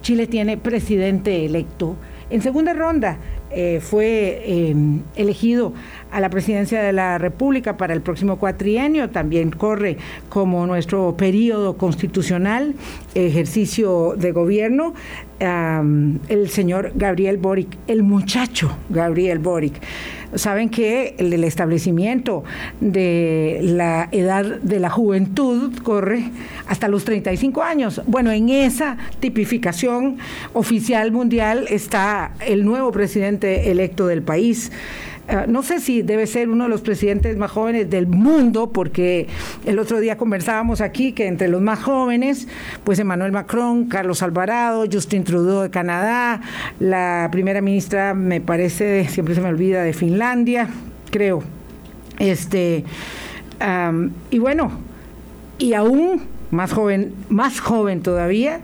Chile tiene presidente electo. En segunda ronda eh, fue eh, elegido a la presidencia de la República para el próximo cuatrienio, también corre como nuestro periodo constitucional, ejercicio de gobierno, el señor Gabriel Boric, el muchacho Gabriel Boric. Saben que el, el establecimiento de la edad de la juventud corre hasta los 35 años. Bueno, en esa tipificación oficial mundial está el nuevo presidente electo del país. Ah, no sé si debe ser uno de los presidentes más jóvenes del mundo, porque el otro día conversábamos aquí que entre los más jóvenes, pues Emmanuel Macron, Carlos Alvarado, Justin Trudeau de Canadá, la primera ministra, me parece, siempre se me olvida, de Finlandia, creo. Este, y bueno, y aún más joven, más joven todavía,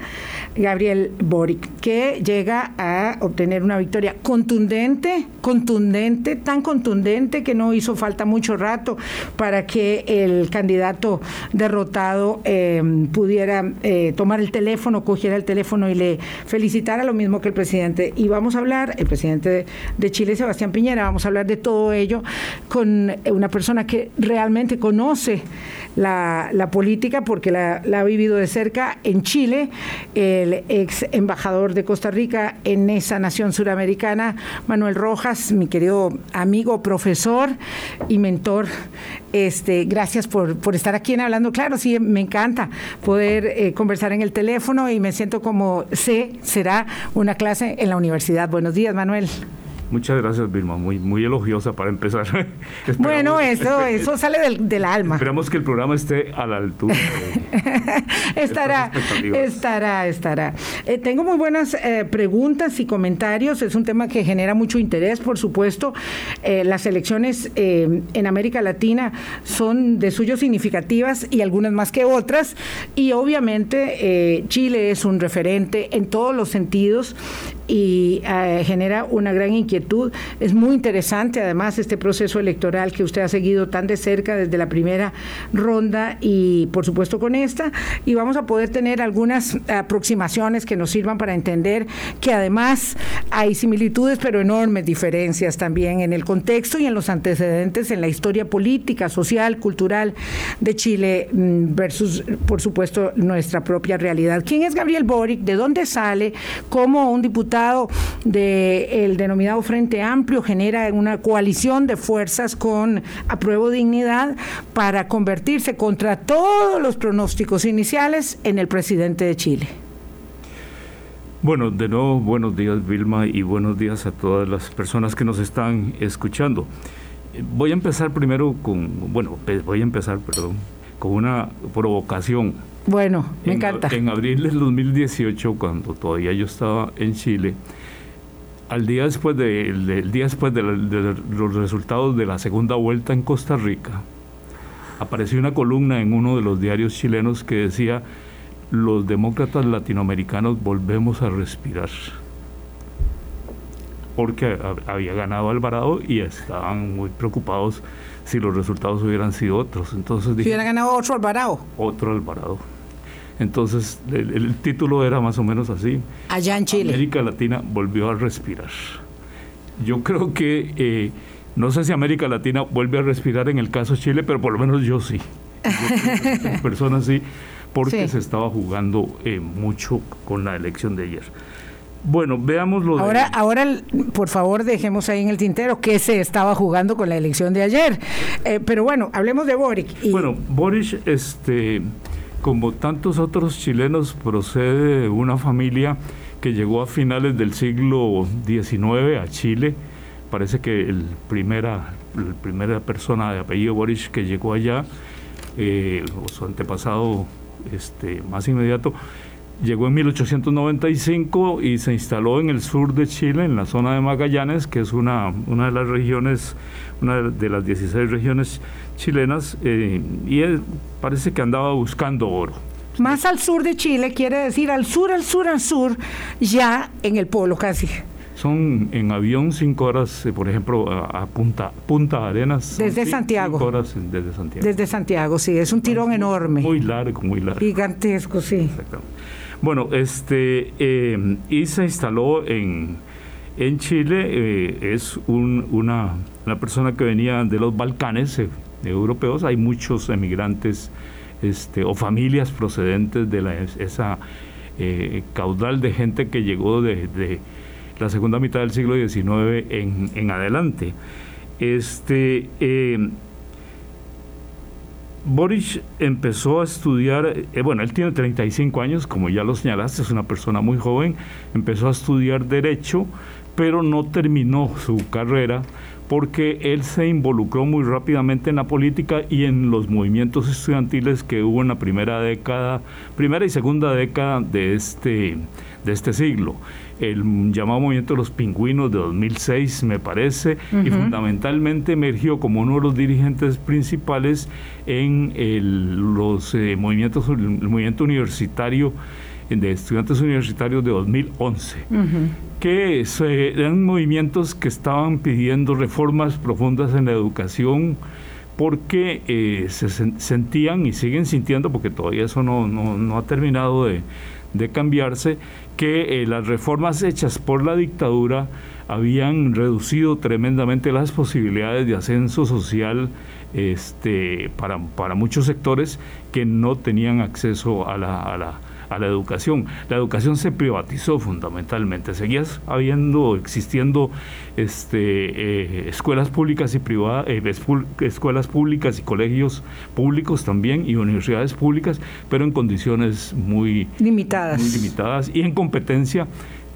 Gabriel Boric, que llega a obtener una victoria contundente, contundente, tan contundente que no hizo falta mucho rato para que el candidato derrotado eh, pudiera eh, tomar el teléfono, cogiera el teléfono y le felicitara lo mismo que el presidente. Y vamos a hablar, el presidente de Chile, Sebastián Piñera, vamos a hablar de todo ello con una persona que realmente conoce la, política porque la, ha vivido de cerca en Chile, el ex embajador de Costa Rica en esa nación suramericana, Manuel Rojas, mi querido amigo, profesor y mentor. Este, gracias por, por estar aquí en Hablando Claro. Sí, me encanta poder eh, conversar en el teléfono y me siento como sé, será una clase en la universidad. Buenos días, Manuel. Muchas gracias, Vilma. Muy, muy elogiosa para empezar. bueno, eso, eso sale del, del, alma. Esperamos que el programa esté a la altura. estará, estará, estará. Eh, tengo muy buenas eh, preguntas y comentarios. Es un tema que genera mucho interés, por supuesto. Eh, las elecciones en América Latina son de suyo significativas y algunas más que otras. Y obviamente Chile es un referente en todos los sentidos y genera una gran inquietud es muy interesante además este proceso electoral que usted ha seguido tan de cerca desde la primera ronda y por supuesto con esta y vamos a poder tener algunas aproximaciones que nos sirvan para entender que además hay similitudes pero enormes diferencias también en el contexto y en los antecedentes en la historia política, social, cultural de Chile mm, versus por supuesto nuestra propia realidad. ¿Quién es Gabriel Boric? ¿De dónde sale? ¿Cómo un diputado del denominado Frente Amplio genera una coalición de fuerzas con apruebo dignidad para convertirse contra todos los pronósticos iniciales en el presidente de Chile. Bueno, de nuevo, buenos días Vilma y buenos días a todas las personas que nos están escuchando. Voy a empezar primero con, bueno, voy a empezar, perdón, con una provocación. Bueno, me encanta. En abril del 2018, cuando todavía yo estaba en Chile, al día después de, día después de, los resultados de la segunda vuelta en Costa Rica, apareció una columna en uno de los diarios chilenos que decía, los demócratas latinoamericanos volvemos a respirar. Porque había ganado Alvarado y estaban muy preocupados si los resultados hubieran sido otros. Entonces si hubiera ganado otro Alvarado. Otro Alvarado. Entonces, el, título era más o menos así. Allá en Chile. América Latina volvió a respirar. Yo creo que, eh, no sé si América Latina vuelve a respirar en el caso de Chile, pero por lo menos yo sí. Yo personas sí, porque se estaba jugando eh, mucho con la elección de ayer. Bueno, veamos lo ahora, Ahora, por favor, dejemos ahí en el tintero que se estaba jugando con la elección de ayer. Eh, pero bueno, hablemos de Boric. Bueno, Boric, este como tantos otros chilenos, procede de una familia que llegó a finales del siglo XIX a Chile. Parece que el primera, la primera persona de apellido Boris que llegó allá, eh, o su antepasado este, más inmediato, llegó en 1895 y se instaló en el sur de Chile, en la zona de Magallanes, que es una, una de las regiones, una de las 16 regiones chilenas eh, y él parece que andaba buscando oro. Más al sur de Chile quiere decir al sur, al sur, al sur, ya en el polo casi. Son en avión cinco horas, eh, por ejemplo, a, Punta, Punta Arenas. Desde Santiago. Cinco horas desde Santiago. Desde Santiago, sí, es un tirón enorme. Muy largo, muy largo. Gigantesco, sí. Bueno, este, eh, y se instaló en, en Chile, eh, es una, una, persona que venía de los Balcanes europeos, hay muchos emigrantes este, o familias procedentes de la, esa caudal de gente que llegó de, de, la segunda mitad del siglo XIX en, en adelante. Este, Boris empezó a estudiar, eh, bueno, él tiene 35 años, como ya lo señalaste, es una persona muy joven, empezó a estudiar derecho, pero no terminó su carrera porque él se involucró muy rápidamente en la política y en los movimientos estudiantiles que hubo en la primera década, primera y segunda década de este, de este siglo el llamado movimiento de los pingüinos de 2006, me parece, y fundamentalmente emergió como uno de los dirigentes principales en los eh, movimientos, el movimiento universitario de estudiantes universitarios de 2011, que eran movimientos que estaban pidiendo reformas profundas en la educación porque eh, se sentían y siguen sintiendo, porque todavía eso no, no, ha terminado de, de cambiarse, que eh, las reformas hechas por la dictadura habían reducido tremendamente las posibilidades de ascenso social este, para, para muchos sectores que no tenían acceso a la, a la, a la educación. La educación se privatizó fundamentalmente, seguía habiendo, existiendo este, eh, escuelas públicas y privadas, eh, escuelas públicas y colegios públicos también y universidades públicas, pero en condiciones muy limitadas, muy limitadas y en competencia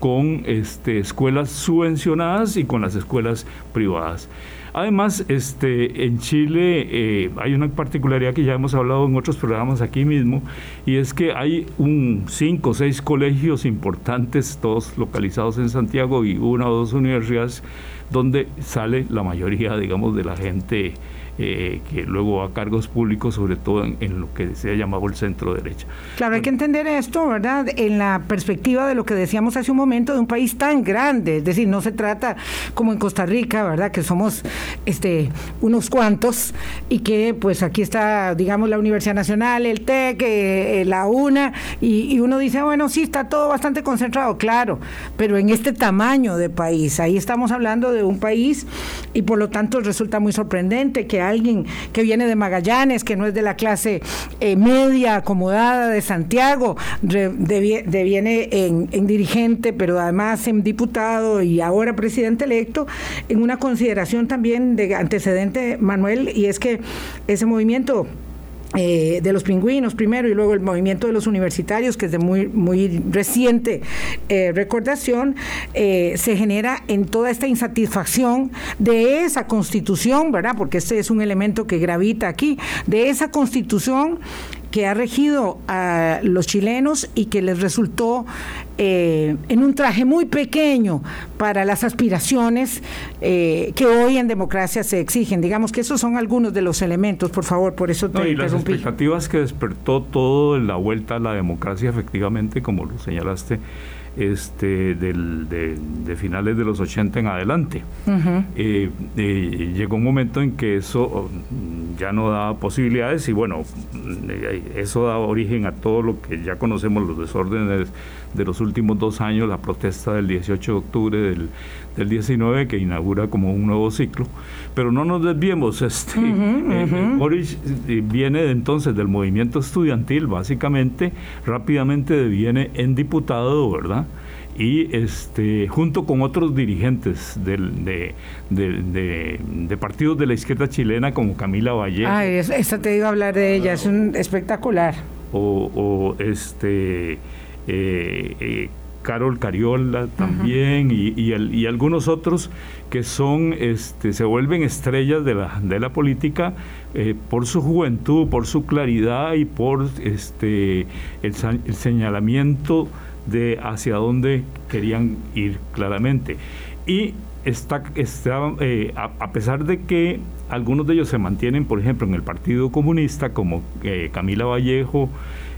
con este, escuelas subvencionadas y con las escuelas privadas. Además, este, en Chile eh, hay una particularidad que ya hemos hablado en otros programas aquí mismo, y es que hay un cinco o seis colegios importantes, todos localizados en Santiago, y una o dos universidades donde sale la mayoría, digamos, de la gente eh, que luego a cargos públicos, sobre todo en, lo que se ha llamado el centro derecha. Claro, hay que entender esto, ¿verdad? En la perspectiva de lo que decíamos hace un momento, de un país tan grande, es decir, no se trata como en Costa Rica, ¿verdad? Que somos este unos cuantos y que pues aquí está, digamos, la Universidad Nacional, el TEC, eh, la UNA, y, y uno dice, bueno, sí, está todo bastante concentrado, claro, pero en este tamaño de país, ahí estamos hablando de un país y por lo tanto resulta muy sorprendente que alguien que viene de Magallanes, que no es de la clase eh, media, acomodada de Santiago, deviene en, dirigente, pero además en diputado y ahora presidente electo, en una consideración también de antecedente, Manuel, y es que ese movimiento eh, de los pingüinos primero y luego el movimiento de los universitarios, que es de muy, muy reciente eh, recordación, eh, se genera en toda esta insatisfacción de esa constitución, ¿verdad? Porque este es un elemento que gravita aquí, de esa constitución que ha regido a los chilenos y que les resultó eh, en un traje muy pequeño para las aspiraciones eh, que hoy en democracia se exigen. Digamos que esos son algunos de los elementos, por favor, por eso te y Las expectativas que despertó todo la vuelta a la democracia, efectivamente, como lo señalaste, este, del, de, finales de los 80 en adelante. Eh, eh, llegó un momento en que eso oh, ya no daba posibilidades y bueno, eh, eso da origen a todo lo que ya conocemos, los desórdenes de los últimos dos años, la protesta del 18 de octubre del, del 19 que inaugura como un nuevo ciclo. Pero no nos desviemos, este, Boris viene entonces del movimiento estudiantil, básicamente, rápidamente deviene en diputado, ¿verdad? y este junto con otros dirigentes del, de, de, partidos de la izquierda chilena como Camila Valle. Ah, esa te iba a hablar de ella, es un espectacular. O, o este Carol Cariola también y, algunos otros que son este, se vuelven estrellas de la, política eh, por su juventud, por su claridad y por este, el, señalamiento de hacia dónde querían ir claramente. Y está, eh, a, pesar de que algunos de ellos se mantienen, por ejemplo, en el Partido Comunista, como Camila Vallejo,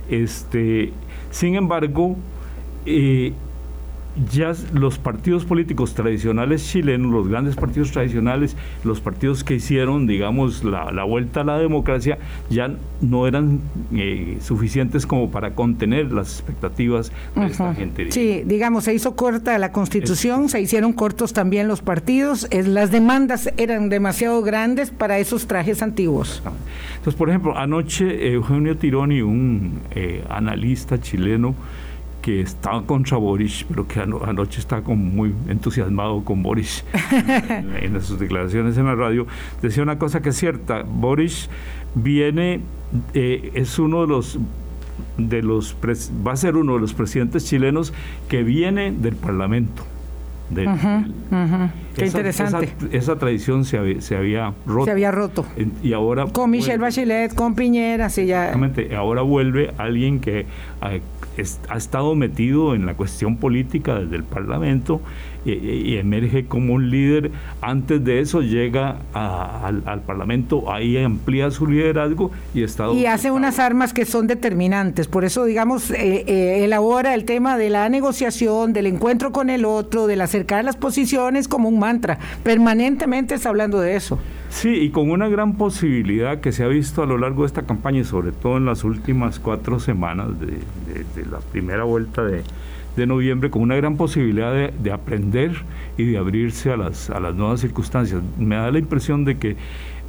este, sin embargo, ya los partidos políticos tradicionales chilenos, los grandes partidos tradicionales, los partidos que hicieron, digamos, la, vuelta a la democracia, ya no eran eh, suficientes como para contener las expectativas de esta gente. Sí, digamos, se hizo corta la constitución, se hicieron cortos también los partidos, las demandas eran demasiado grandes para esos trajes antiguos. Entonces, por ejemplo, anoche Eugenio Tironi, un eh, analista chileno, que estaba contra Boris, pero que anoche está como muy entusiasmado con Boris en, sus declaraciones en la radio, decía una cosa que es cierta, Boris viene, eh, es uno de los de los va a ser uno de los presidentes chilenos que viene del Parlamento. Qué esa, interesante. Esa, tradición se había, se había, roto. Se había roto. Y ahora. Con Michelle Bachelet, con Piñera, sí, ya. Ahora vuelve alguien que ha estado metido en la cuestión política desde el Parlamento y, emerge como un líder. Antes de eso llega al, Parlamento, ahí amplía su liderazgo y está... Y hace unas armas que son determinantes. Por eso, digamos, eh, eh, elabora el tema de la negociación, del encuentro con el otro, del acercar las posiciones como un mantra. Permanentemente está hablando de eso. Sí, y con una gran posibilidad que se ha visto a lo largo de esta campaña y sobre todo en las últimas cuatro semanas de, la primera vuelta de, noviembre, con una gran posibilidad de, aprender y de abrirse a las, a las nuevas circunstancias. Me da la impresión de que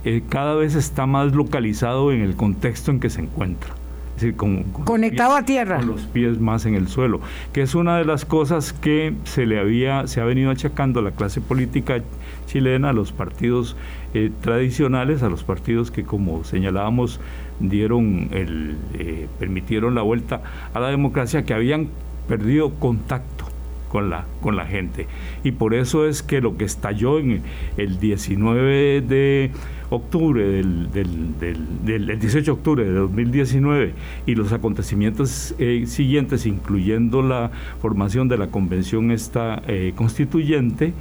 eh, cada vez está más localizado en el contexto en que se encuentra. Es decir, con, conectado a tierra con los pies más en el suelo que es una de las cosas que se le había se ha venido achacando a la clase política chilena a los partidos eh, tradicionales, a los partidos que, como señalábamos, dieron el, eh, permitieron la vuelta a la democracia, que habían perdido contacto con la, con la gente. Y por eso es que lo que estalló en el 19 de octubre del, del, 18 de octubre de 2019 y los acontecimientos eh, siguientes, incluyendo la formación de la convención esta constituyente,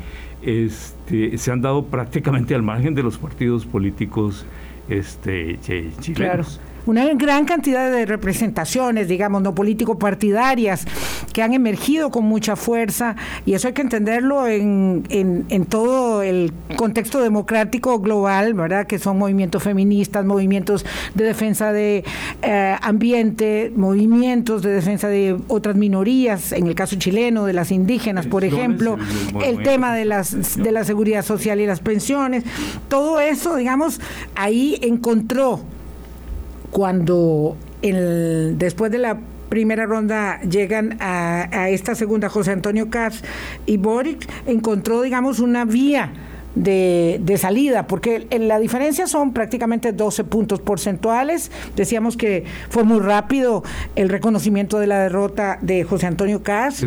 este, se han dado prácticamente al margen de los partidos políticos este, chilenos una gran cantidad de representaciones, digamos, no político-partidarias, que han emergido con mucha fuerza, y eso hay que entenderlo en, en, todo el contexto democrático global, ¿verdad? Que son movimientos feministas, movimientos de defensa de eh, ambiente, movimientos de defensa de otras minorías, en el caso chileno, de las indígenas, por ejemplo, el, tema de, las, de la seguridad social y las pensiones, todo eso, digamos, ahí encontró cuando el, después de la primera ronda llegan a, esta segunda José Antonio Katz y Boric, encontró, digamos, una vía de, de, salida, porque la diferencia son prácticamente 12 puntos porcentuales. Decíamos que fue muy rápido el reconocimiento de la derrota de José Antonio Caz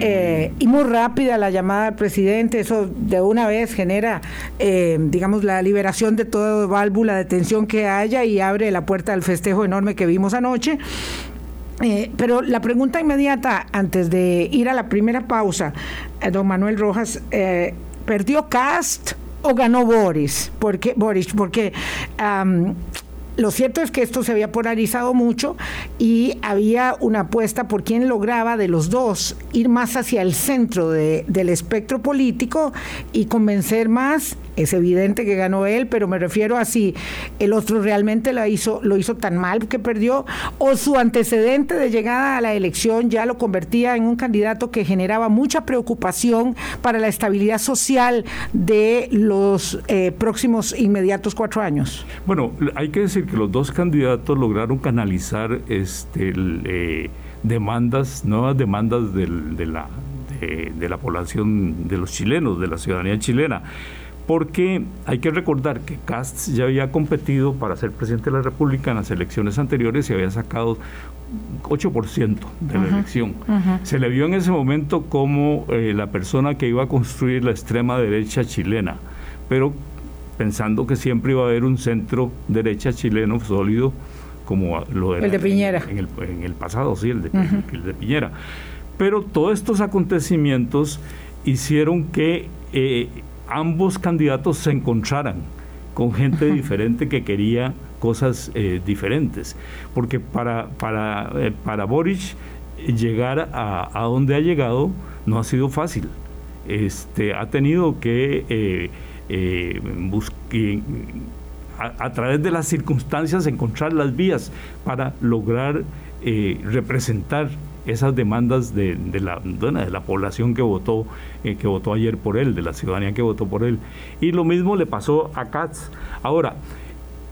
eh, y muy rápida la llamada al presidente. Eso de una vez genera, eh, digamos, la liberación de toda válvula de tensión que haya y abre la puerta al festejo enorme que vimos anoche. Eh, pero la pregunta inmediata, antes de ir a la primera pausa, don Manuel Rojas, ¿Perdió Cast o ganó Boris? Porque, Boris, porque lo cierto es que esto se había polarizado mucho y había una apuesta por quién lograba de los dos ir más hacia el centro del espectro político y convencer más es evidente que ganó él, pero me refiero a si el otro realmente lo hizo, lo hizo tan mal que perdió, o su antecedente de llegada a la elección ya lo convertía en un candidato que generaba mucha preocupación para la estabilidad social de los eh, próximos inmediatos cuatro años. Bueno, hay que decir que los dos candidatos lograron canalizar este, eh, demandas, nuevas demandas de, la, de la población, de los chilenos, de la ciudadanía chilena porque hay que recordar que Cast ya había competido para ser presidente de la República en las elecciones anteriores y había sacado 8% de la elección. Se le vio en ese momento como eh, la persona que iba a construir la extrema derecha chilena, pero pensando que siempre iba a haber un centro derecha chileno sólido como lo era el de Piñera. En, el, pasado, sí, el de, el de Piñera. Pero todos estos acontecimientos hicieron que eh, ambos candidatos se encontraran con gente diferente que quería cosas eh, diferentes. Porque para, para, eh, para Boric llegar a, donde ha llegado no ha sido fácil. Este, ha tenido que eh, eh, a, través de las circunstancias encontrar las vías para lograr representar esas demandas de, la, de la población que votó, que votó ayer por él, de la ciudadanía que votó por él. Y lo mismo le pasó a Katz. Ahora,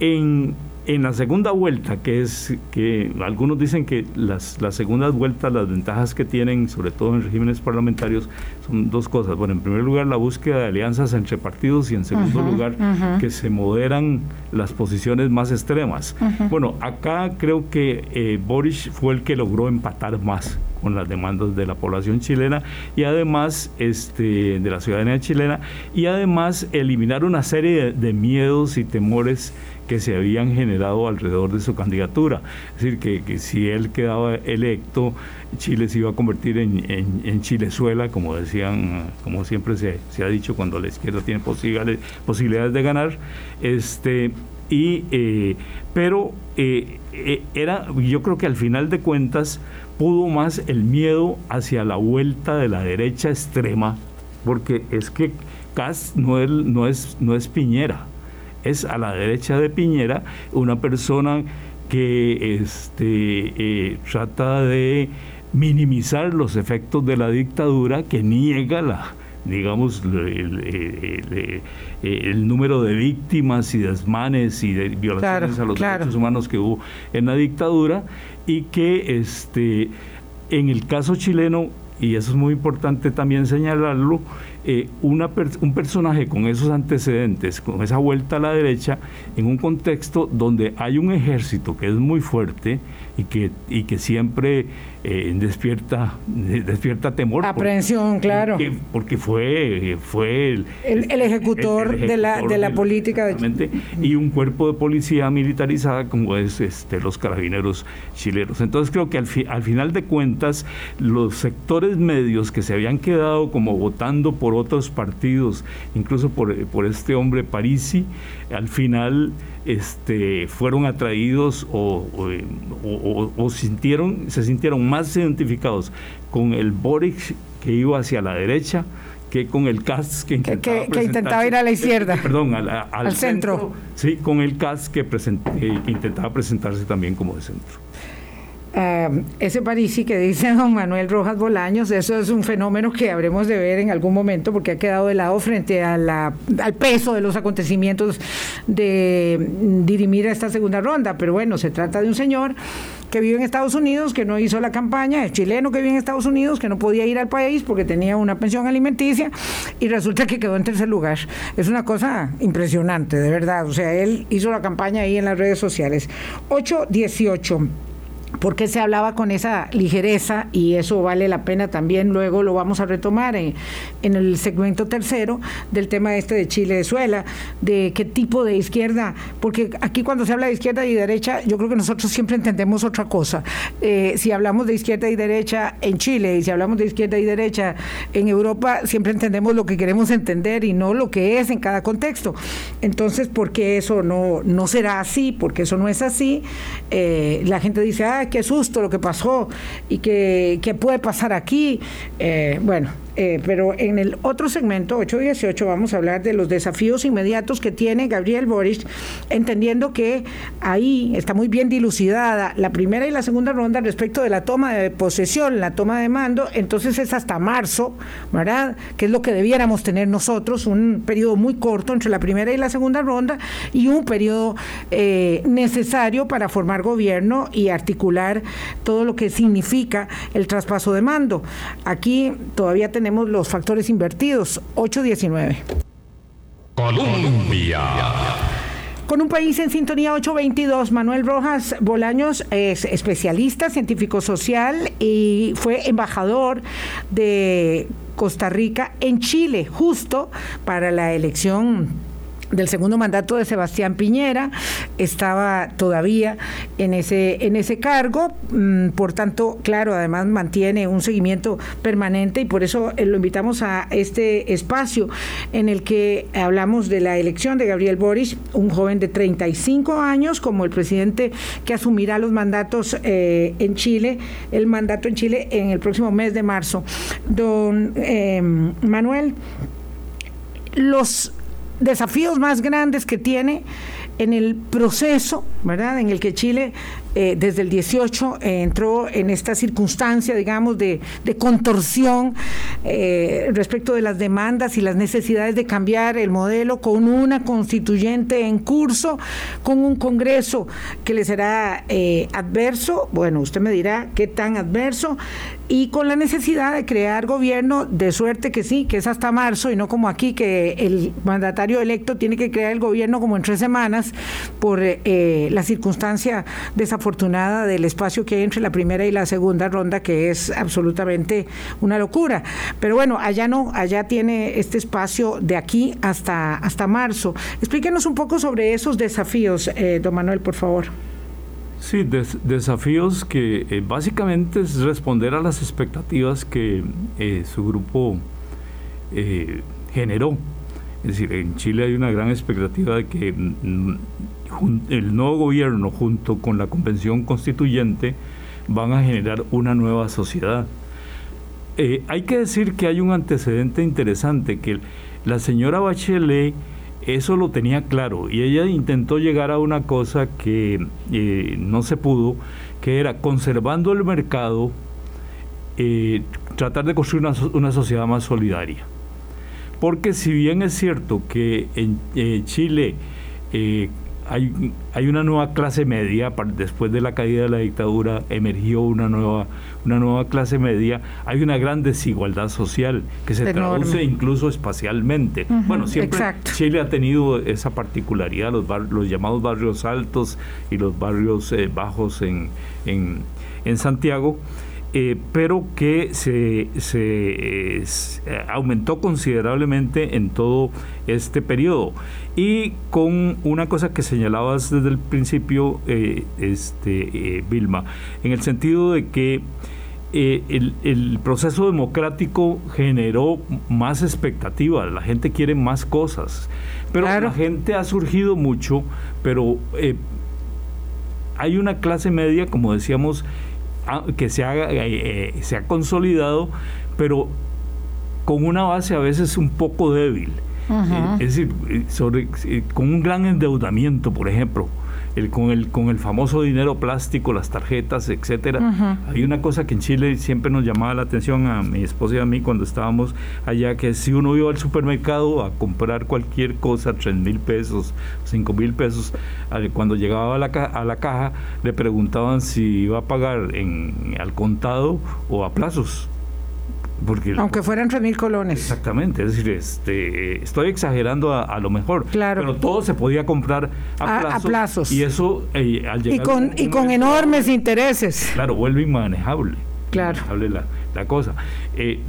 en, en la segunda vuelta, que es que algunos dicen que las, las segundas vueltas, las ventajas que tienen, sobre todo en regímenes parlamentarios, son dos cosas. Bueno, en primer lugar, la búsqueda de alianzas entre partidos y en segundo lugar, que se moderan las posiciones más extremas. Bueno, acá creo que eh, Boris fue el que logró empatar más con las demandas de la población chilena y además este, de la ciudadanía chilena y además eliminar una serie de miedos y temores que se habían generado alrededor de su candidatura. Es decir, que, si él quedaba electo, Chile se iba a convertir en, en, Chilezuela, como decían, como siempre se, ha dicho cuando la izquierda tiene posibilidades, posibilidades de ganar. Este, y, eh, pero eh, eh, era, yo creo que al final de cuentas pudo más el miedo hacia la vuelta de la derecha extrema, porque es que Cas no es, no es, no es Piñera es a la derecha de Piñera una persona que este, eh, trata de minimizar los efectos de la dictadura, que niega la, digamos, el, número de víctimas y desmanes y de violaciones a los derechos humanos que hubo en la dictadura y que este, en el caso chileno, y eso es muy importante también señalarlo, eh, una un personaje con esos antecedentes, con esa vuelta a la derecha, en un contexto donde hay un ejército que es muy fuerte y que, y que siempre eh, despierta, despierta temor. Aprehensión, claro. Porque, fue, fue el, el, ejecutor, de la, de la política. De... Y un cuerpo de policía militarizada como es este, los carabineros chilenos. Entonces creo que al, al final de cuentas los sectores medios que se habían quedado como votando por otros partidos, incluso por, por este hombre Parisi, al final este, fueron atraídos o, o, sintieron, se sintieron más identificados con el Boric que iba hacia la derecha que con el CAS que intentaba, que, intentaba ir a la izquierda. perdón, al, centro. Sí, con el CAS que, eh, que intentaba presentarse también como de centro. Uh, ese Parisi que dice don Manuel Rojas Bolaños, eso es un fenómeno que habremos de ver en algún momento porque ha quedado de lado frente al peso de los acontecimientos de dirimir esta segunda ronda. Pero bueno, se trata de un señor que vive en Estados Unidos, que no hizo la campaña, es chileno que vive en Estados Unidos, que no podía ir al país porque tenía una pensión alimenticia y resulta que quedó en tercer lugar. Es una cosa impresionante, de verdad. O sea, él hizo la campaña ahí en las redes sociales. 818 porque se hablaba con esa ligereza y eso vale la pena también, luego lo vamos a retomar en, el segmento tercero del tema este de Chile-Venezuela, de qué tipo de izquierda, porque aquí cuando se habla de izquierda y derecha, yo creo que nosotros siempre entendemos otra cosa. Eh, si hablamos de izquierda y derecha en Chile y si hablamos de izquierda y derecha en Europa, siempre entendemos lo que queremos entender y no lo que es en cada contexto. Entonces, ¿por qué eso no, no será así? Porque eso no es así. Eh, la gente dice, ah, qué susto lo que pasó y qué, puede pasar aquí. Eh, bueno, eh, pero en el otro segmento, 818, vamos a hablar de los desafíos inmediatos que tiene Gabriel Boris, entendiendo que ahí está muy bien dilucidada la primera y la segunda ronda respecto de la toma de posesión, la toma de mando, entonces es hasta marzo, ¿verdad? Que es lo que debiéramos tener nosotros, un periodo muy corto entre la primera y la segunda ronda y un periodo eh, necesario para formar gobierno y articular todo lo que significa el traspaso de mando. Aquí todavía tenemos tenemos los factores invertidos, 819. Colombia. Con un país en sintonía 822, Manuel Rojas Bolaños es especialista científico social y fue embajador de Costa Rica en Chile, justo para la elección del segundo mandato de Sebastián Piñera, estaba todavía en ese, en ese cargo, mm, por tanto, claro, además mantiene un seguimiento permanente y por eso eh, lo invitamos a este espacio en el que hablamos de la elección de Gabriel Boris, un joven de 35 años como el presidente que asumirá los mandatos eh, en Chile, el mandato en Chile en el próximo mes de marzo. Don eh, Manuel, los desafíos más grandes que tiene en el proceso, ¿verdad? En el que Chile eh, desde el 18 eh, entró en esta circunstancia, digamos, de, contorsión eh, respecto de las demandas y las necesidades de cambiar el modelo con una constituyente en curso, con un Congreso que le será adverso, bueno, usted me dirá qué tan adverso, y con la necesidad de crear gobierno de suerte que sí, que es hasta marzo y no como aquí que el mandatario electo tiene que crear el gobierno como en tres semanas por la circunstancia de esa afortunada del espacio que hay entre la primera y la segunda ronda, que es absolutamente una locura. Pero bueno, allá no, allá tiene este espacio de aquí hasta, hasta marzo. Explíquenos un poco sobre esos desafíos, eh, don Manuel, por favor. Sí, desafíos que eh, básicamente es responder a las expectativas que eh, su grupo generó. Es decir, en Chile hay una gran expectativa de que mm, el nuevo gobierno junto con la convención constituyente van a generar una nueva sociedad. Eh, hay que decir que hay un antecedente interesante, que la señora Bachelet eso lo tenía claro y ella intentó llegar a una cosa que eh, no se pudo, que era conservando el mercado, eh, tratar de construir una, una, sociedad más solidaria. Porque si bien es cierto que en Chile hay, hay una nueva clase media, después de la caída de la dictadura emergió una nueva, una nueva clase media, hay una gran desigualdad social que se traduce incluso espacialmente. bueno, siempre Chile ha tenido esa particularidad, los, los llamados barrios altos y los barrios eh, bajos en, en, en Santiago. Eh, pero que se, se, aumentó considerablemente en todo este periodo. Y con una cosa que señalabas desde el principio, eh, este, eh, Vilma, en el sentido de que el, el, proceso democrático generó más expectativas, la gente quiere más cosas, pero la gente ha surgido mucho, pero hay una clase media, como decíamos, que se, ha, eh, se ha consolidado, pero con una base a veces un poco débil. Eh, es decir, eh, con un gran endeudamiento, por ejemplo el, con, el, con el famoso dinero plástico, las tarjetas, etcétera. Hay una cosa que en Chile siempre nos llamaba la atención a mi esposa y a mí cuando estábamos allá, que si uno iba al supermercado a comprar cualquier cosa, tres mil pesos, cinco mil pesos, cuando llegaba a la, a la caja le preguntaban si iba a pagar en, al contado o a plazos. Aunque fueran tres mil colones. Exactamente, es decir, este, estoy exagerando a, lo mejor. Claro. Pero todo se podía comprar a, plazos, Y eso, eh, al llegar. Y con, y con enormes intereses. Claro, vuelve inmanejable. Claro. la, la cosa. Eh,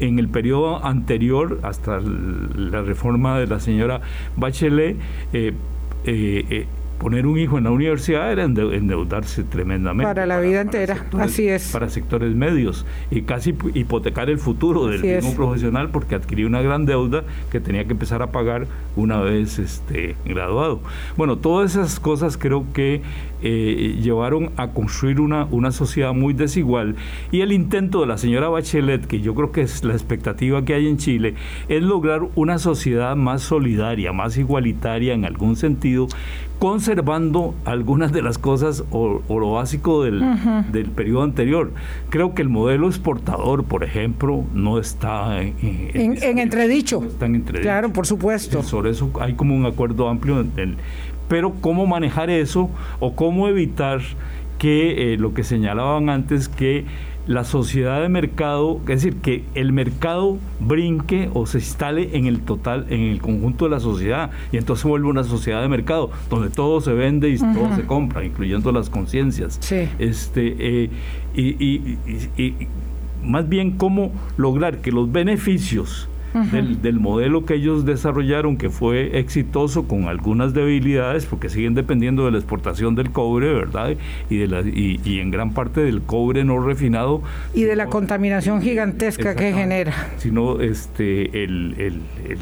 en el periodo anterior, hasta la reforma de la señora Bachelet, eh, eh poner un hijo en la universidad era endeudarse tremendamente. Para la vida entera, así es. Para sectores medios y casi hipotecar el futuro del mismo profesional porque adquirió una gran deuda que tenía que empezar a pagar una vez este, graduado. Bueno, todas esas cosas creo que eh, llevaron a construir una, una sociedad muy desigual y el intento de la señora Bachelet, que yo creo que es la expectativa que hay en Chile, es lograr una sociedad más solidaria, más igualitaria en algún sentido, conservando algunas de las cosas o, lo básico del, del, periodo anterior. Creo que el modelo exportador, por ejemplo, no está en, en, entredicho. Claro, por supuesto. Sobre eso hay como un acuerdo amplio. Pero cómo manejar eso o cómo evitar que eh, lo que señalaban antes, que la sociedad de mercado, es decir, que el mercado brinque o se instale en el total, en el conjunto de la sociedad, y entonces vuelve una sociedad de mercado, donde todo se vende y todo se compra, incluyendo las conciencias. Este, eh, y, y, más bien cómo lograr que los beneficios del, modelo que ellos desarrollaron, que fue exitoso con algunas debilidades, porque siguen dependiendo de la exportación del cobre, ¿verdad? Y, de la, y, en gran parte del cobre no refinado. Y de la contaminación gigantesca que genera. Sino este, el el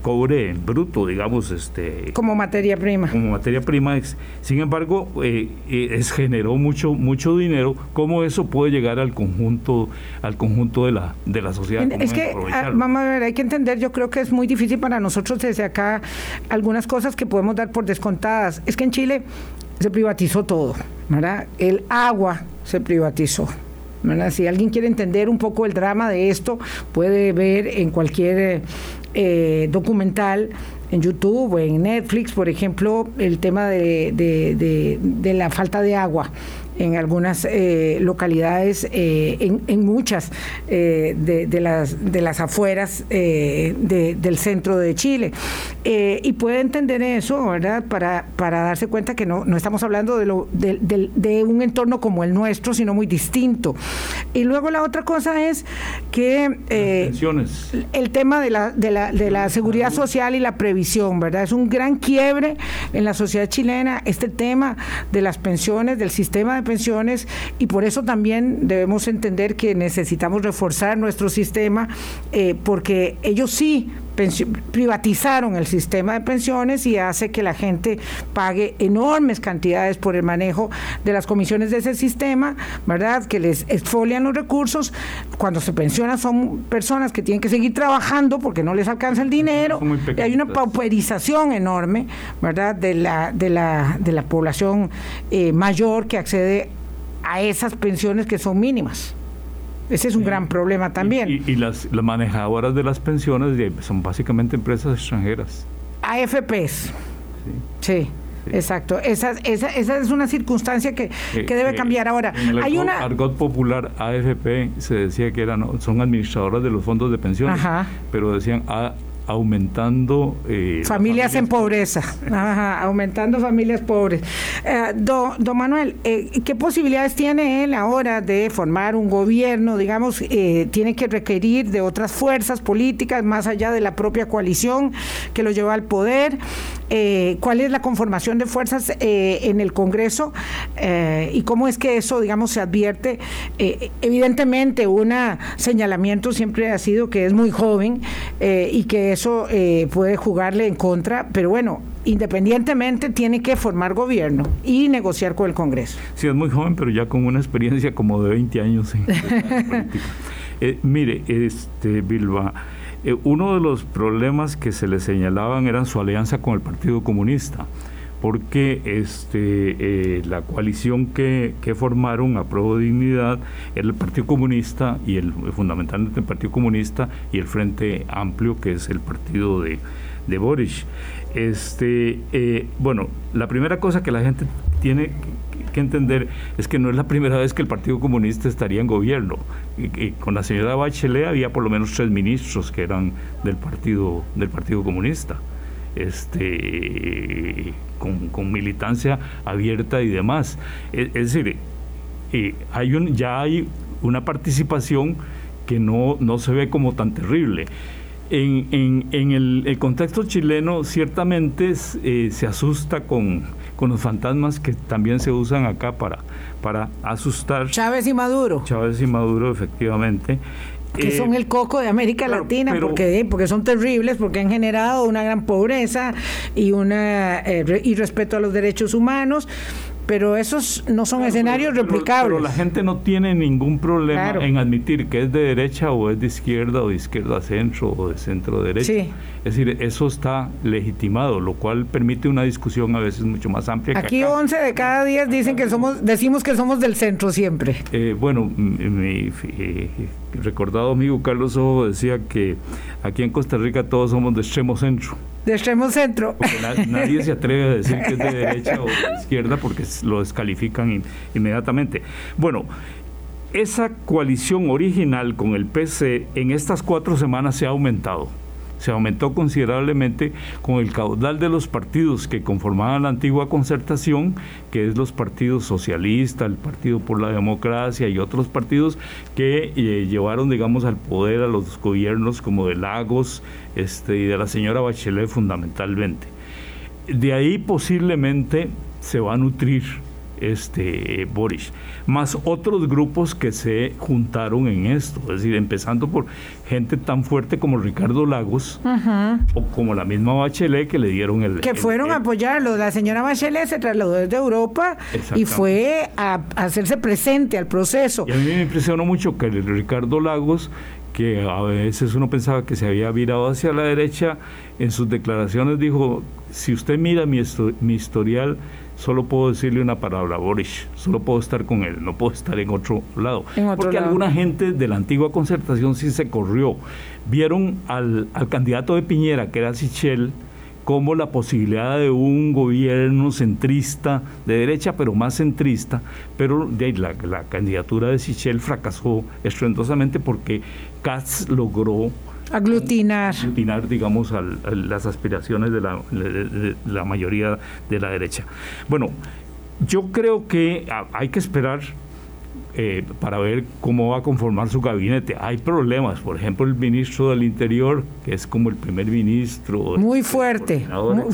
cobre en bruto, digamos, este como materia prima. Como materia prima. Sin embargo, eh, eh, es, generó mucho mucho dinero. ¿Cómo eso puede llegar al conjunto al conjunto de la de la sociedad? Es que ah, vamos a ver, hay que entender. Yo creo que es muy difícil para nosotros desde acá algunas cosas que podemos dar por descontadas. Es que en Chile se privatizó todo, ¿verdad? El agua se privatizó. Si alguien quiere entender un poco el drama de esto, puede ver en cualquier eh, documental en YouTube o en Netflix, por ejemplo, el tema de, de la falta de agua en algunas eh, localidades, eh, en, muchas eh, de, las, de las afueras del centro de Chile. y puede entender eso, ¿verdad? Para, para darse cuenta que no, no estamos hablando de, lo, de, un entorno como el nuestro, sino muy distinto. Y luego la otra cosa es que el tema de la, de, la, de la seguridad social y la previsión, ¿verdad? Es un gran quiebre en la sociedad chilena este tema de las pensiones, del sistema de y por eso también debemos entender que necesitamos reforzar nuestro sistema eh, porque ellos sí privatizaron el sistema de pensiones y hace que la gente pague enormes cantidades por el manejo de las comisiones de ese sistema, ¿verdad? Que les exfolian los recursos. Cuando se pensionan son personas que tienen que seguir trabajando porque no les alcanza el dinero. Y hay una pauperización enorme, ¿verdad? De la, de la, de la población eh, mayor que accede a esas pensiones que son mínimas. Ese es un gran problema también. Y, las, manejadoras de las pensiones son básicamente empresas extranjeras. AFPs. Sí. Exacto, esa, esa, esa, es una circunstancia que, que debe cambiar ahora. En el Hay una argot popular AFP se decía que eran son administradoras de los fondos de pensiones, pero decían a, aumentando... Eh, familias, en pobreza, aumentando familias pobres. Eh, don, Manuel, eh, ¿qué posibilidades tiene él ahora de formar un gobierno? Digamos, eh, tiene que requerir de otras fuerzas políticas más allá de la propia coalición que lo lleva al poder. ¿Cuál es la conformación de fuerzas en el Congreso y cómo es que eso, digamos, se advierte? evidentemente, un señalamiento siempre ha sido que es muy joven y que es eso eh, puede jugarle en contra, pero bueno, independientemente tiene que formar gobierno y negociar con el Congreso. Sí, es muy joven, pero ya con una experiencia como de 20 años en política. Eh, mire, este Bilba, eh, uno de los problemas que se le señalaban eran su alianza con el Partido Comunista porque este, eh, la coalición que, formaron a Pro Dignidad era el Partido Comunista y el fundamentalmente el Partido Comunista y el Frente Amplio que es el partido de, de Boris. Este, eh, bueno, la primera cosa que la gente tiene que entender es que no es la primera vez que el Partido Comunista estaría en gobierno. Y, con la señora Bachelet había por lo menos tres ministros que eran del Partido, del partido Comunista este, con, militancia abierta y demás. Es, decir, eh, hay ya hay una participación que no, no se ve como tan terrible. En, en, en el, contexto chileno ciertamente eh, se asusta con, con los fantasmas que también se usan acá para, para asustar. Chávez y Maduro. Chávez y Maduro, efectivamente que eh, son el coco de América Latina, porque, porque son terribles, porque han generado una gran pobreza y una eh, y respeto a los derechos humanos pero esos no son escenarios replicables. Pero, la gente no tiene ningún problema en admitir que es de derecha o es de izquierda o de izquierda a centro o de centro derecha. Es decir, eso está legitimado, lo cual permite una discusión a veces mucho más amplia. Aquí 11 de cada 10 dicen que somos, decimos que somos del centro siempre. Eh, bueno, mi, eh, recordado amigo Carlos Ojo decía que aquí en Costa Rica todos somos de extremo centro de extremo centro. nadie se atreve a decir que es de derecha o de izquierda porque lo descalifican inmediatamente. Bueno, esa coalición original con el PC en estas cuatro semanas se ha aumentado. Se aumentó considerablemente con el caudal de los partidos que conformaban la antigua concertación, que es los partidos socialistas, el Partido por la Democracia y otros partidos que eh, llevaron, digamos, al poder a los gobiernos como de Lagos este, y de la señora Bachelet fundamentalmente. De ahí posiblemente se va a nutrir este Boris, más otros grupos que se juntaron en esto, es decir, empezando por gente tan fuerte como Ricardo Lagos o como la misma Bachelet que le dieron el... Que fueron a apoyarlo, la señora Bachelet se trasladó desde Europa y fue a, hacerse presente al proceso. Y a mí me impresionó mucho que el Ricardo Lagos que a veces uno pensaba que se había virado hacia la derecha, en sus declaraciones dijo, si usted mira mi, mi historial, solo puedo decirle una palabra, Boris, solo puedo estar con él, no puedo estar en otro lado. Porque alguna gente de la antigua concertación sí se corrió. Vieron al, candidato de Piñera, que era Sichel, como la posibilidad de un gobierno centrista, de derecha, pero más centrista, pero de la, la candidatura de Sichel fracasó estruendosamente porque Katz logró aglutinar. Aglutinar, digamos, a, las aspiraciones de la, de la mayoría de la derecha. Bueno, yo creo que hay que esperar eh, para ver cómo va a conformar su gabinete. Hay problemas, por ejemplo, el ministro del Interior, que es como el primer ministro. Muy fuerte,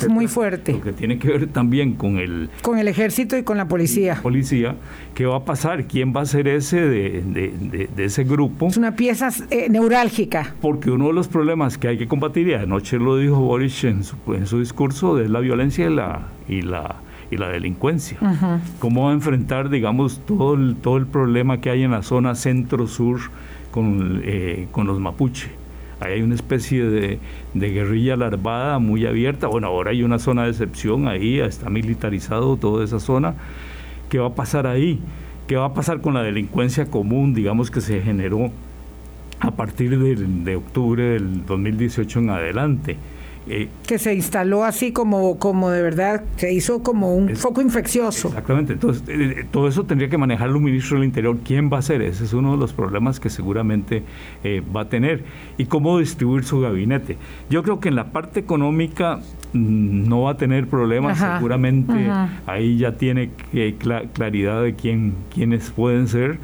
muy, fuerte. Lo que tiene que ver también con el... Con el ejército y con la policía. Policía, ¿qué va a pasar? ¿Quién va a ser ese de, ese grupo? Es una pieza eh, neurálgica. Porque uno de los problemas que hay que combatir, y anoche lo dijo Boris en su, en su discurso, es la violencia y la... Y la y la delincuencia. ¿Cómo va a enfrentar, digamos, todo el, todo el problema que hay en la zona centro-sur con, eh, con los mapuche? Ahí hay una especie de, guerrilla larvada muy abierta. Bueno, ahora hay una zona de excepción ahí, está militarizado toda esa zona. ¿Qué va a pasar ahí? ¿Qué va a pasar con la delincuencia común, digamos, que se generó a partir de, de octubre del 2018 en adelante? Eh, que se instaló así como, como de verdad, se hizo como un foco infeccioso. Exactamente, entonces eh, eh, todo eso tendría que manejarlo un ministro del Interior. ¿Quién va a hacer? Ese es uno de los problemas que seguramente va a tener. ¿Y cómo distribuir su gabinete? Yo creo que en la parte económica mm, no va a tener problemas, seguramente ahí ya tiene claridad de quién, quiénes pueden ser.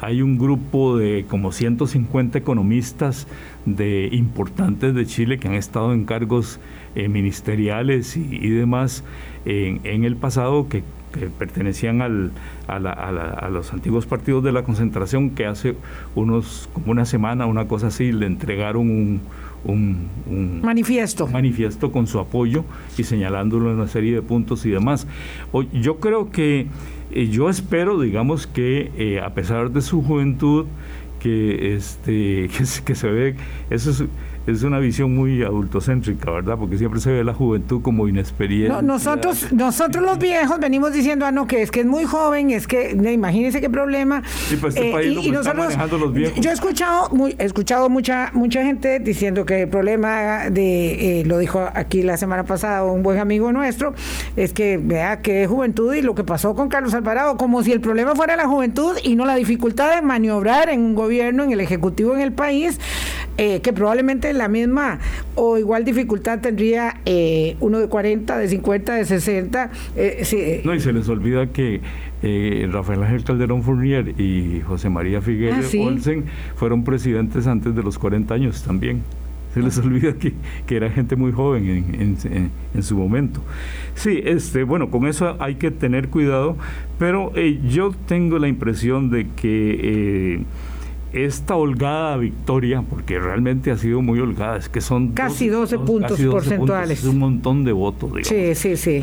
Hay un grupo de como 150 economistas de importantes de Chile que han estado en cargos eh, ministeriales y, demás en, el pasado que, pertenecían al, a, los antiguos partidos de la concentración que hace unos como una semana una cosa así le entregaron un, un, manifiesto. manifiesto con su apoyo y señalándolo en una serie de puntos y demás. Yo creo que eh, yo espero digamos que eh, a pesar de su juventud que, este, que, se ve, eso es, es una visión muy adultocéntrica, ¿verdad? Porque siempre se ve la juventud como inexperiente. nosotros, nosotros los viejos venimos diciendo, ah, no, que es que es muy joven, es que, imagínense qué problema. Sí, pues este eh, país y, nosotros, los viejos. Yo he escuchado, muy, he escuchado mucha, mucha gente diciendo que el problema de, eh, lo dijo aquí la semana pasada un buen amigo nuestro, es que vea que juventud y lo que pasó con Carlos Alvarado, como si el problema fuera la juventud y no la dificultad de maniobrar en un gobierno, en el ejecutivo en el país, eh, que probablemente la misma o igual dificultad tendría eh, uno de 40, de 50, de 60. Eh, no, y se les olvida que Rafael Ángel Calderón Fournier y José María Figueroa ah, Olsen fueron presidentes antes de los 40 años también. Se les olvida que, que era gente muy joven en, en, en, su momento. Sí, este, bueno, con eso hay que tener cuidado, pero yo tengo la impresión de que esta holgada victoria, porque realmente ha sido muy holgada, es que son casi 12, puntos porcentuales. es un montón de votos. Digamos. Sí, sí, sí.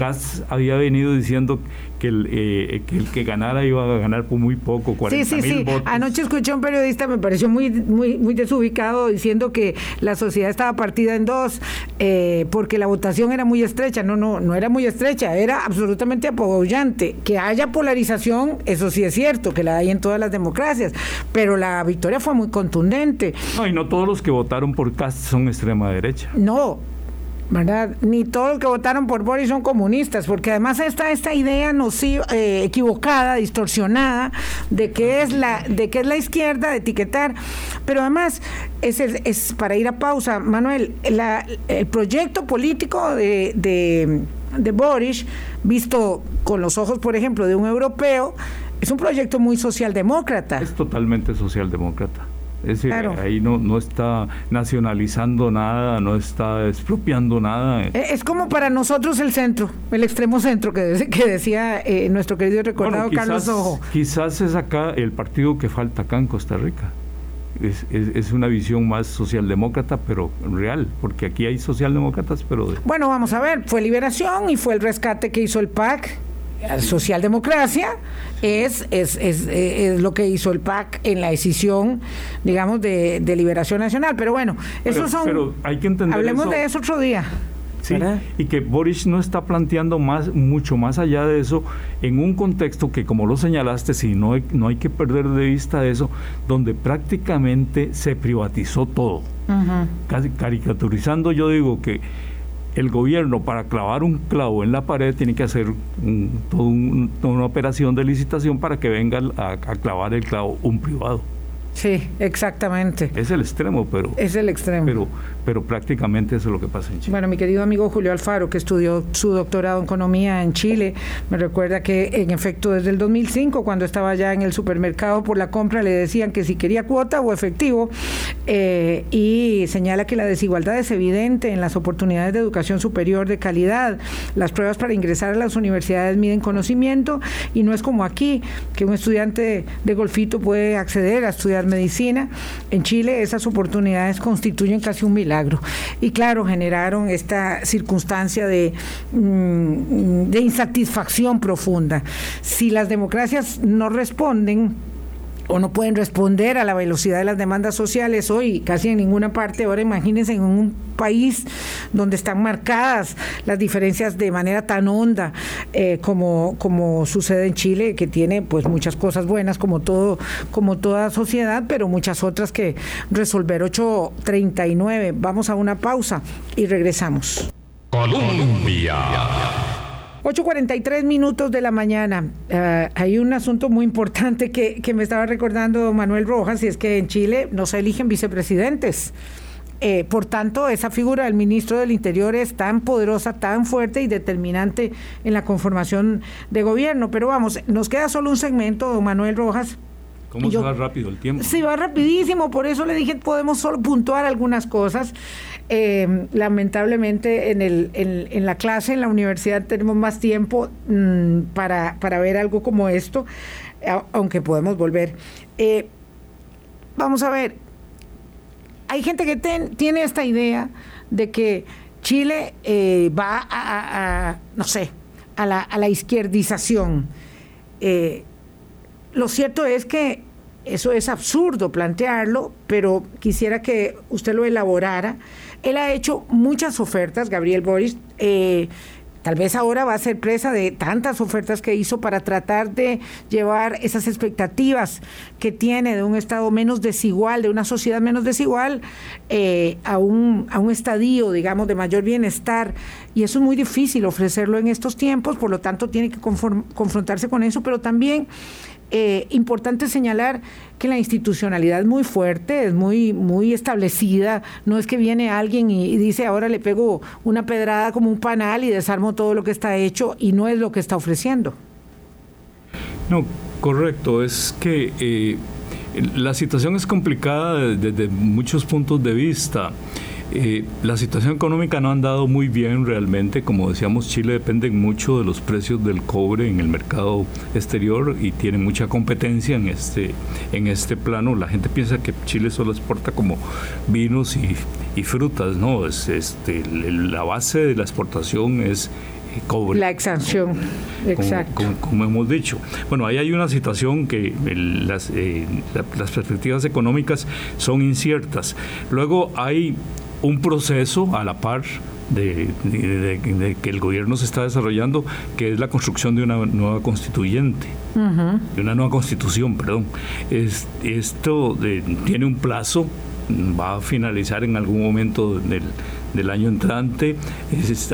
Había venido diciendo que el, eh, que el que ganara iba a ganar por muy poco, 40 Sí, sí, sí. Anoche escuché a un periodista, me pareció muy, muy, muy desubicado, diciendo que la sociedad estaba partida en dos eh, porque la votación era muy estrecha. No, no, no era muy estrecha, era absolutamente apoyante. Que haya polarización, eso sí es cierto, que la hay en todas las democracias, pero la victoria fue muy contundente. No, y no todos los que votaron por Cast son extrema derecha. No, ¿verdad? Ni todos los que votaron por Boris son comunistas, porque además está esta idea nociva, eh, equivocada, distorsionada, de que es la, de que es la izquierda, de etiquetar. Pero además, es, es para ir a pausa, Manuel, el proyecto político de, de, de Boris, visto con los ojos, por ejemplo, de un europeo, es un proyecto muy socialdemócrata. Es totalmente socialdemócrata. Es decir, ahí no, no está nacionalizando nada, no está expropiando nada. E, es como para nosotros el centro, el extremo centro que, que decía eh, nuestro querido recordado Carlos Ojo. Quizás es acá el partido que falta acá en Costa Rica. Es, es, una visión más socialdemócrata, pero real, porque aquí hay socialdemócratas, pero... Bueno, vamos a ver, fue Liberación y fue el rescate que hizo el PAC socialdemocracia es, es, es, es, lo que hizo el PAC en la decisión, digamos, de, liberación nacional. Pero bueno, eso son... Pero hay que entender Hablemos de eso otro día. Sí, y que Boris no está planteando más, mucho más allá de eso en un contexto que, como lo señalaste, si no hay, no hay que perder de vista eso, donde prácticamente se privatizó todo. Casi caricaturizando, yo digo que el gobierno para clavar un clavo en la pared tiene que hacer toda una operación de licitación para que venga a clavar el clavo un privado. Sí, exactamente. Es el extremo, pero... Es el extremo. Pero, pero prácticamente eso es lo que pasa en Chile. Bueno, mi querido amigo Julio Alfaro, que estudió su doctorado en economía en Chile, me recuerda que en efecto desde el 2005, cuando estaba ya en el supermercado por la compra, le decían que si quería cuota o efectivo, eh, y señala que la desigualdad es evidente en las oportunidades de educación superior de calidad. Las pruebas para ingresar a las universidades miden conocimiento y no es como aquí, que un estudiante de golfito puede acceder a estudiar medicina. En Chile esas oportunidades constituyen casi un milagro. Y claro, generaron esta circunstancia de, mm, insatisfacción profunda. Si las democracias no responden, o no pueden responder a la velocidad de las demandas sociales hoy casi en ninguna parte. Ahora imagínense en un país donde están marcadas las diferencias de manera tan honda eh, como, como sucede en Chile, que tiene pues muchas cosas buenas como todo, como toda sociedad, pero muchas otras que resolver 839. Vamos a una pausa y regresamos. Colombia. 8.43 minutos de la mañana. Ah, hay un asunto muy importante que, me estaba recordando Manuel Rojas, y es que en Chile no se eligen vicepresidentes. Eh, por tanto, esa figura del ministro del Interior es tan poderosa, tan fuerte y determinante en la conformación de gobierno. Pero vamos, nos queda solo un segmento, don Manuel Rojas. ¿Cómo se va rápido el tiempo? Se va rapidísimo, por eso le dije, podemos solo puntuar algunas cosas. Eh, lamentablemente en, el, en, la clase, en la universidad, tenemos más tiempo mm, para, para, ver algo como esto, aunque podemos volver. Eh, vamos a ver, hay gente que tiene esta idea de que Chile eh, va a, no sé, a la, a la izquierdización. Lo cierto es que eso es absurdo plantearlo, pero quisiera que usted lo elaborara. Él ha hecho muchas ofertas, Gabriel Boris. Eh, tal vez ahora va a ser presa de tantas ofertas que hizo para tratar de llevar esas expectativas que tiene de un Estado menos desigual, de una sociedad menos desigual, eh, a, un, a un estadio, digamos, de mayor bienestar. Y eso es muy difícil ofrecerlo en estos tiempos, por lo tanto tiene que confrontarse con eso, pero también eh, importante señalar que la institucionalidad es muy fuerte, es muy, muy establecida. No es que viene alguien y, dice ahora le pego una pedrada como un panal y desarmo todo lo que está hecho y no es lo que está ofreciendo. No, correcto. Es que eh, la situación es complicada desde muchos puntos de vista. Eh, la situación económica no ha andado muy bien realmente. Como decíamos, Chile depende mucho de los precios del cobre en el mercado exterior y tiene mucha competencia en este, en este plano. La gente piensa que Chile solo exporta como vinos y, frutas, ¿no? Es, este, la base de la exportación es cobre. La exanción, exacto. Como, hemos dicho. Bueno, ahí hay una situación que las, eh, las perspectivas económicas son inciertas. Luego hay un proceso a la par de, que el gobierno se está desarrollando, que es la construcción de una nueva constituyente, de una nueva constitución, perdón. Es, esto tiene un plazo, va a finalizar en algún momento del, del año entrante.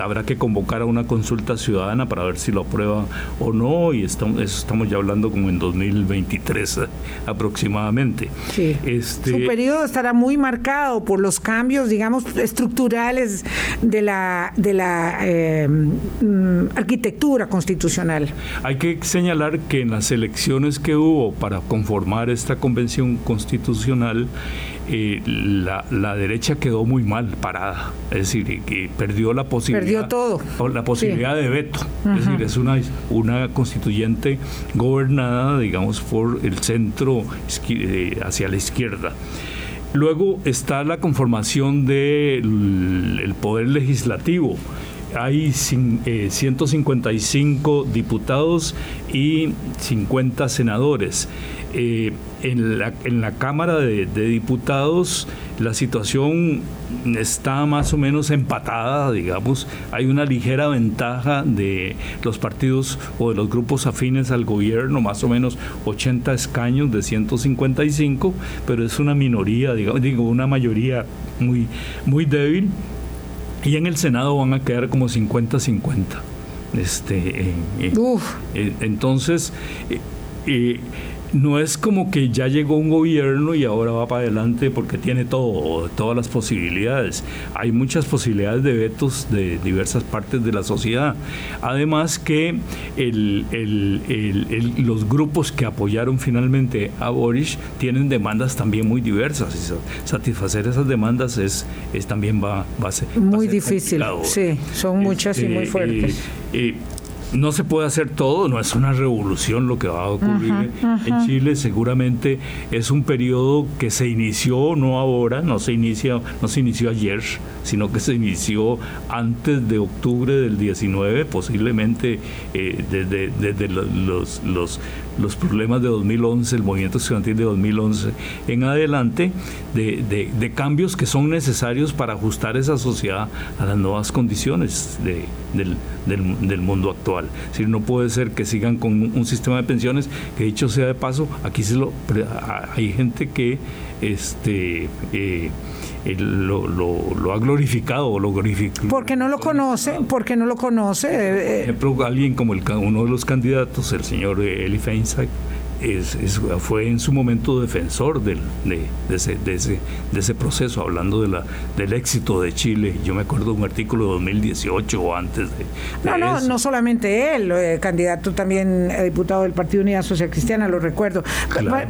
habrá que convocar a una consulta ciudadana para ver si lo aprueba o no, y estamos, estamos ya hablando como en 2023 eh, aproximadamente. Sí. Este, Su periodo estará muy marcado por los cambios, digamos, estructurales de la, de la eh, mm, arquitectura constitucional. Hay que señalar que en las elecciones que hubo para conformar esta convención constitucional, eh, la, la, derecha quedó muy mal parada, es decir, que perdió la posibilidad, todo. la posibilidad de veto, es decir, es una, una constituyente gobernada, digamos, por el centro eh, hacia la izquierda. Luego está la conformación del poder legislativo hay 155 eh, diputados y 50 senadores. Eh, en, la, en, la, Cámara de, Diputados la situación está más o menos empatada, digamos. Hay una ligera ventaja de los partidos o de los grupos afines al gobierno, más o menos 80 escaños de 155, pero es una minoría, digamos, digo, una mayoría muy, muy débil. Y en el Senado van a quedar como 50-50. Este, eh, entonces, eh, no es como que ya llegó un gobierno y ahora va para adelante porque tiene todo, todas las posibilidades. Hay muchas posibilidades de vetos de diversas partes de la sociedad. Además que los grupos que apoyaron finalmente a Boris tienen demandas también muy diversas y satisfacer esas demandas es, es también va, a ser muy difícil. Sí, son muchas y muy este, fuertes. Eh, no se puede hacer todo, no es una revolución lo que va a ocurrir en Chile, seguramente es un periodo que se inició no ahora, no se inicia, no se inició ayer, sino que se inició antes de octubre del 19, posiblemente eh, desde, desde los, los, los problemas de 2011, el movimiento estudiantil de 2011 en adelante, de, de, cambios que son necesarios para ajustar esa sociedad a las nuevas condiciones de, del, mundo actual. Es no puede ser que sigan con un, sistema de pensiones que dicho sea de paso, aquí se lo, hay gente que este, eh, lo, lo, ha glorificado o lo glorificó. Porque no lo conoce, porque no lo conoce. Por eh, ejemplo, alguien como el, uno de los candidatos, el señor Eli Feinstein, es, fue en su momento defensor del, de, ese, de, ese, de, ese, proceso, hablando de la, del éxito de Chile. Yo me acuerdo de un artículo de 2018 o antes de... no, no, no solamente él, eh, candidato también eh, diputado del Partido Unidad Social Cristiana, lo recuerdo,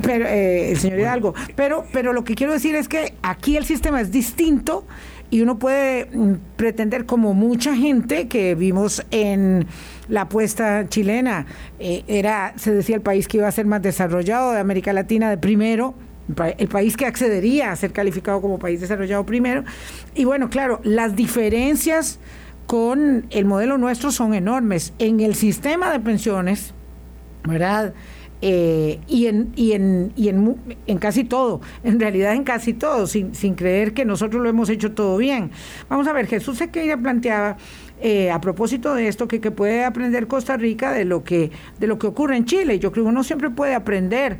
pero, eh, el señor Hidalgo. Pero, pero lo que quiero decir es que aquí el sistema es distinto y uno puede mm, pretender, como mucha gente que vimos en la apuesta chilena, eh, era, se decía el país que iba a ser más desarrollado de América Latina de primero, el país que accedería a ser calificado como país desarrollado primero. Y bueno, claro, las diferencias con el modelo nuestro son enormes. En el sistema de pensiones, ¿verdad? Eh, y, en, y, en, y en, en, casi todo, en realidad en casi todo, sin, sin creer que nosotros lo hemos hecho todo bien. Vamos a ver, Jesús Sequeira planteaba eh, a propósito de esto que, que, puede aprender Costa Rica de lo que, de lo que ocurre en Chile. Yo creo que uno siempre puede aprender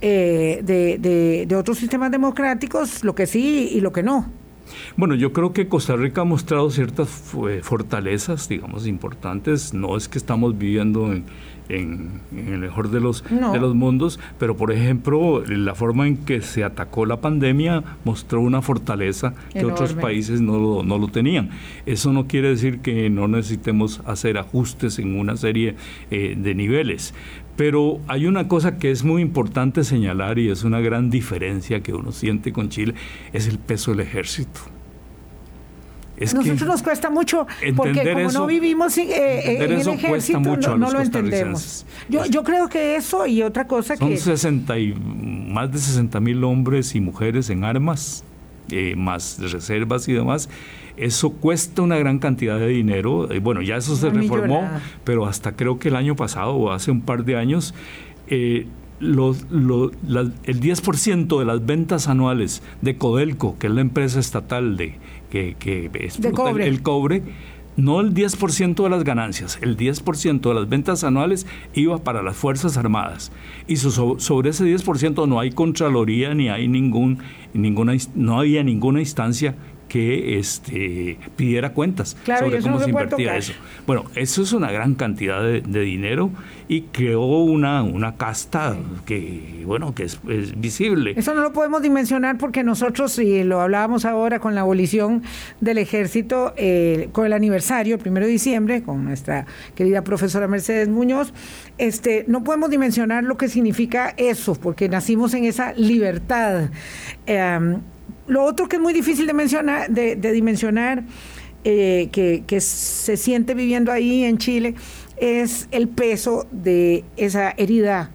eh, de, de, de otros sistemas democráticos, lo que sí y lo que no. Bueno, yo creo que Costa Rica ha mostrado ciertas fortalezas, digamos, importantes. No es que estamos viviendo en en, el mejor de los, de los mundos, pero por ejemplo, la forma en que se atacó la pandemia mostró una fortaleza que otros países no lo, no lo tenían. Eso no quiere decir que no necesitemos hacer ajustes en una serie eh, de niveles, pero hay una cosa que es muy importante señalar y es una gran diferencia que uno siente con Chile, es el peso del ejército. Nosotros nos cuesta mucho porque como no vivimos eh, en el ejército, no, lo entendemos. Yo, yo creo que eso y otra cosa Son que... 60 y, más de 60 mil hombres y mujeres en armas, eh, más reservas y demás. Eso cuesta una gran cantidad de dinero. Eh, bueno, ya eso se reformó, pero hasta creo que el año pasado o hace un par de años... Los, los, el 10% de las ventas anuales de Codelco, que es la empresa estatal de, que, que el, cobre, no el 10% de las ganancias, el 10% de las ventas anuales iba para las Fuerzas Armadas. Y sobre ese 10% no hay contraloría ni hay ningún, ninguna, no había ninguna instancia que este, pidiera cuentas sobre cómo se, invertía eso. Bueno, eso es una gran cantidad de, dinero y creó una, una casta que, bueno, que es, visible. Eso no lo podemos dimensionar porque nosotros, y lo hablábamos ahora con la abolición del ejército, eh, con el aniversario, el primero de diciembre, con nuestra querida profesora Mercedes Muñoz, este, no podemos dimensionar lo que significa eso, porque nacimos en esa libertad. Em, lo otro que es muy difícil de, mencionar, de, dimensionar, eh, que, se siente viviendo ahí en Chile, es el peso de esa herida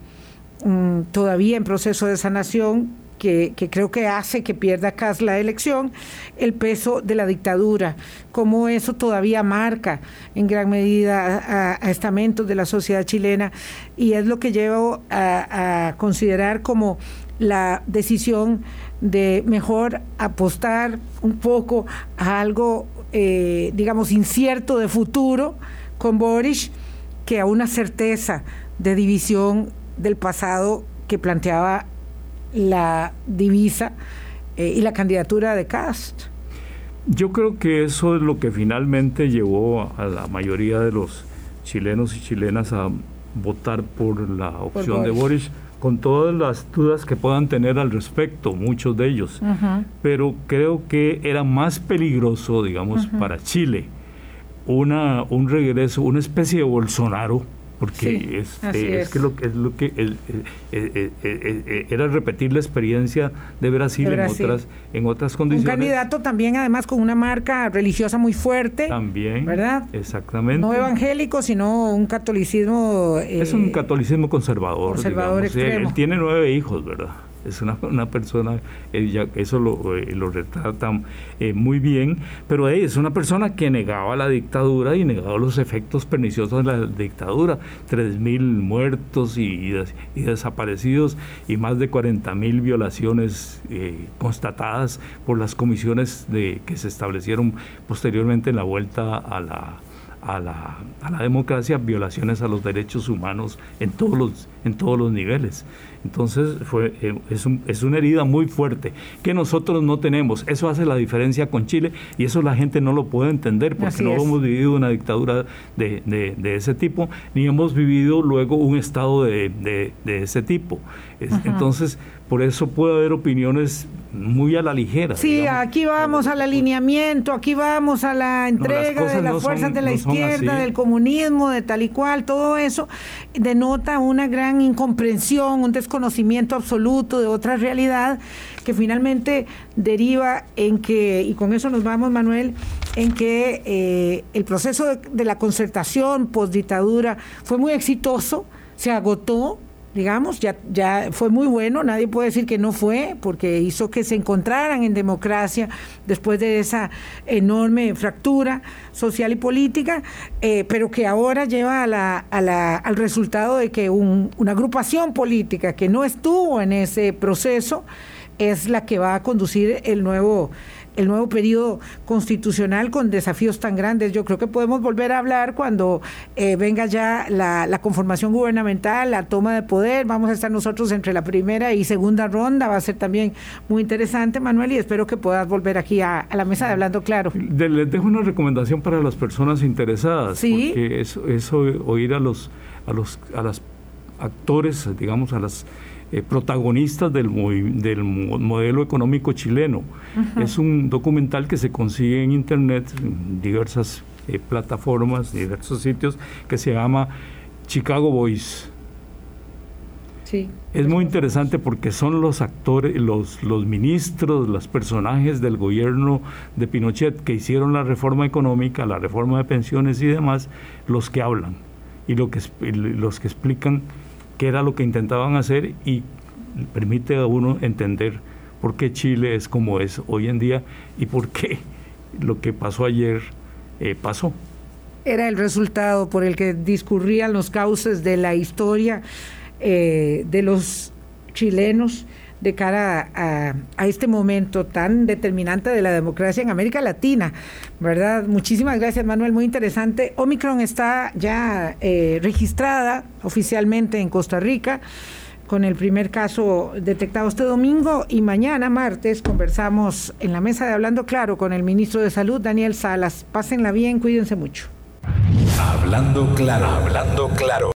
mm, todavía en proceso de sanación que, creo que hace que pierda Cas la elección, el peso de la dictadura, cómo eso todavía marca en gran medida a, estamentos de la sociedad chilena y es lo que llevo a considerar como la decisión de mejor apostar un poco a algo, eh, digamos, incierto de futuro con Boris que a una certeza de división del pasado que planteaba la divisa eh, y la candidatura de Cast. Yo creo que eso es lo que finalmente llevó a la mayoría de los chilenos y chilenas a votar por la opción de Boris con todas las dudas que puedan tener al respecto, muchos de ellos. Pero creo que era más peligroso, digamos, para Chile una, un regreso, una especie de Bolsonaro porque este, es, que lo, es lo que era repetir la experiencia de Brasil, En, otras, en otras condiciones. Un candidato también además con una marca religiosa muy fuerte. También. ¿Verdad? Exactamente. No evangélico, sino un catolicismo... es un eh, catolicismo conservador. Conservador extremo. él tiene nueve hijos, ¿verdad? Es una, una persona, eso lo, eh, lo retrata eh, muy bien, pero es una persona que negaba la dictadura y negaba los efectos perniciosos de la dictadura, 3.000 muertos y, y, desaparecidos y más de 40.000 violaciones eh, constatadas por las comisiones que se establecieron posteriormente en la vuelta a la a la, a la, democracia, violaciones a los derechos humanos en todos los, en todos los niveles. Entonces fue, eh, es, un, es, una herida muy fuerte que nosotros no tenemos. Eso hace la diferencia con Chile y eso la gente no lo puede entender porque no hemos vivido una dictadura de, de, ese tipo ni hemos vivido luego un estado de, de ese tipo. Entonces, por eso puede haber opiniones muy a la ligera. Sí, aquí vamos al alineamiento, aquí vamos a la entrega de las fuerzas de la izquierda, del comunismo, de tal y cual, todo eso denota una gran incomprensión, un desconocimiento absoluto de otra realidad que finalmente deriva en que, y con eso nos vamos Manuel, en que eh, el proceso de, de la concertación post dictadura fue muy exitoso, se agotó, digamos, ya, ya fue muy bueno, nadie puede decir que no fue, porque hizo que se encontraran en democracia después de esa enorme fractura social y política, eh, pero que ahora lleva a la, a la, al resultado de que una agrupación política que no estuvo en ese proceso es la que va a conducir el nuevo el nuevo periodo constitucional con desafíos tan grandes. Yo creo que podemos volver a hablar cuando eh, venga ya la, conformación gubernamental, la toma de poder. Vamos a estar nosotros entre la primera y segunda ronda. Va a ser también muy interesante, Manuel, y espero que puedas volver aquí a, la mesa de Hablando Claro. les dejo una recomendación para las personas interesadas. Sí. Porque es, es oír a los, a los a las actores, digamos, a las eh, protagonistas del, del modelo económico chileno. Es un documental que se consigue en internet, en diversas eh, plataformas, diversos sitios, que se llama Chicago Boys. Sí. Es muy interesante porque son los actores, los, los ministros, los personajes del gobierno de Pinochet que hicieron la reforma económica, la reforma de pensiones y demás, los que hablan y lo que, los que explican qué era lo que intentaban hacer y permite a uno entender por qué Chile es como es hoy en día y por qué lo que pasó ayer eh, pasó. Era el resultado por el que discurrían los cauces de la historia eh, de los chilenos de cara a, este momento tan determinante de la democracia en América Latina, ¿verdad? Muchísimas gracias, Manuel, muy interesante. Omicron está ya eh, registrada oficialmente en Costa Rica. con el primer caso detectado este domingo y mañana, martes, conversamos en la mesa de Hablando Claro con el ministro de Salud, Daniel Salas. Pásenla bien, cuídense mucho. Hablando claro, hablando claro.